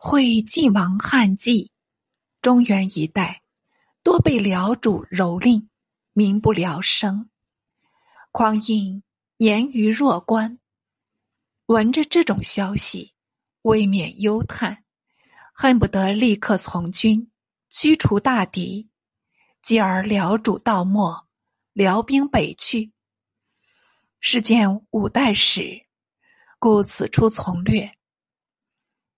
会晋王汉纪，中原一带多被辽主蹂躏，民不聊生。匡胤年逾弱冠，闻着这种消息，未免忧叹，恨不得立刻从军，驱除大敌。继而辽主到末，辽兵北去。是见五代史，故此处从略。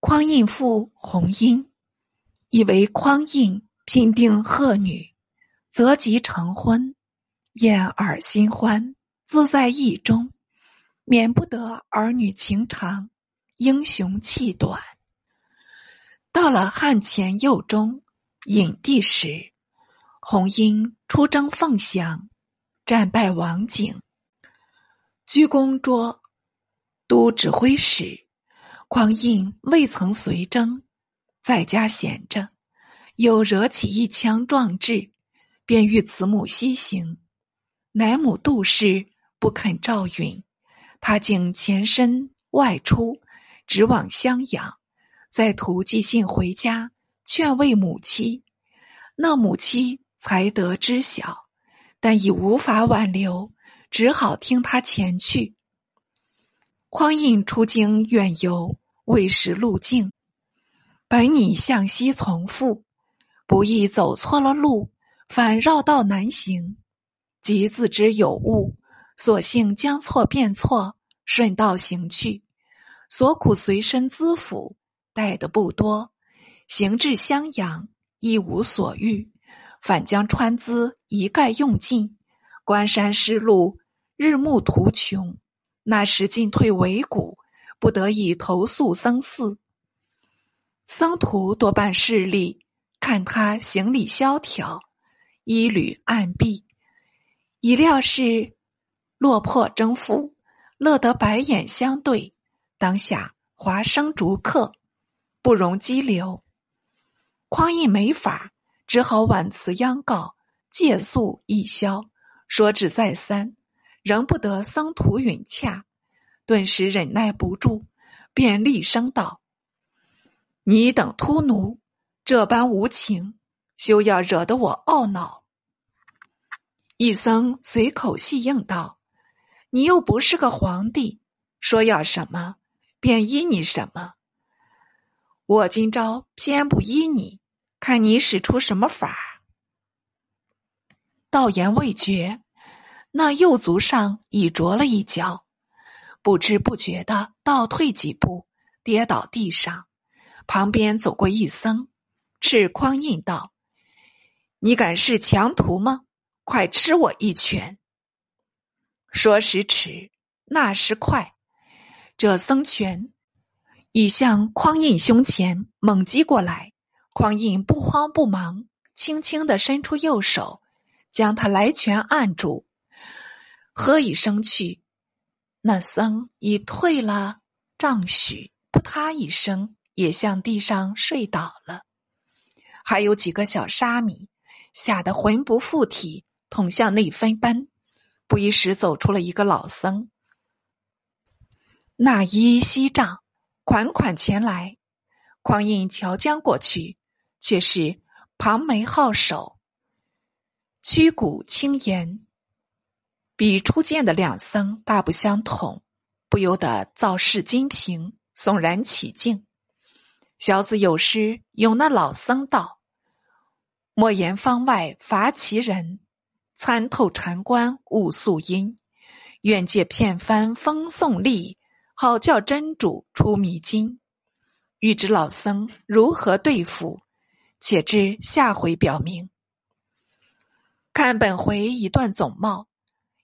匡胤父弘殷，以为匡胤聘定贺女，择吉成婚，燕尔新欢，自在意中，免不得儿女情长，英雄气短。到了汉前右中隐帝时，弘殷出征凤翔，战败王景。居功卓都指挥使，匡胤未曾随征，在家闲着，又惹起一腔壮志，便欲慈母西行。乃母杜氏不肯照允，他竟前身外出，直往襄阳，在途寄信回家，劝慰母妻。那母妻才得知晓，但已无法挽留。只好听他前去。匡胤出京远游，未识路径，本拟向西从父，不意走错了路，反绕道难行。即自知有误，索性将错变错，顺道行去。所苦随身资府带的不多，行至襄阳，一无所欲，反将川资一概用尽。关山失路。日暮途穷，那时进退维谷，不得已投宿僧寺。僧徒多半势利，看他行李萧条，衣履暗蔽，已料是落魄征夫，乐得白眼相对。当下华生逐客，不容激流。匡胤没法，只好婉辞央告，借宿一宵，说至再三。仍不得僧徒允洽，顿时忍耐不住，便厉声道：“你等秃奴，这般无情，休要惹得我懊恼。”一僧随口戏应道：“你又不是个皇帝，说要什么便依你什么。我今朝偏不依你，看你使出什么法儿。”道言未绝。那右足上已着了一跤，不知不觉的倒退几步，跌倒地上。旁边走过一僧，斥匡胤道：“你敢是强徒吗？快吃我一拳！”说时迟，那时快，这僧拳已向匡胤胸前猛击过来。匡胤不慌不忙，轻轻的伸出右手，将他来拳按住。喝一声去，那僧已退了丈许，扑嗒一声，也向地上睡倒了。还有几个小沙弥吓得魂不附体，统向内飞奔。不一时，走出了一个老僧，那衣西帐，款款前来。匡胤瞧将过去，却是庞眉皓首，屈骨轻言。比初见的两僧大不相同，不由得造势金瓶，悚然起敬。小子有诗咏那老僧道：“莫言方外伐其人，参透禅关悟素因。愿借片帆风送力，好叫真主出迷津。”欲知老僧如何对付，且知下回表明。看本回一段总貌。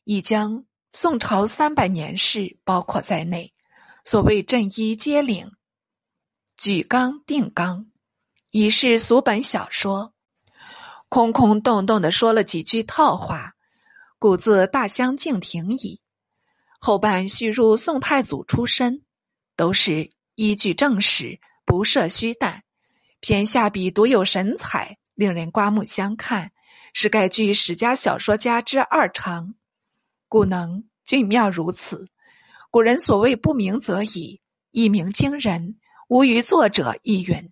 已将宋朝三百年事包括在内，所谓正一接领，举纲定纲，已是俗本小说，空空洞洞的说了几句套话，故自大相径庭矣。后半叙入宋太祖出身，都是依据正史，不设虚诞，偏下笔独有神采，令人刮目相看，是该剧史家小说家之二长。故能俊妙如此。古人所谓不鸣则已，一鸣惊人，无于作者亦云：“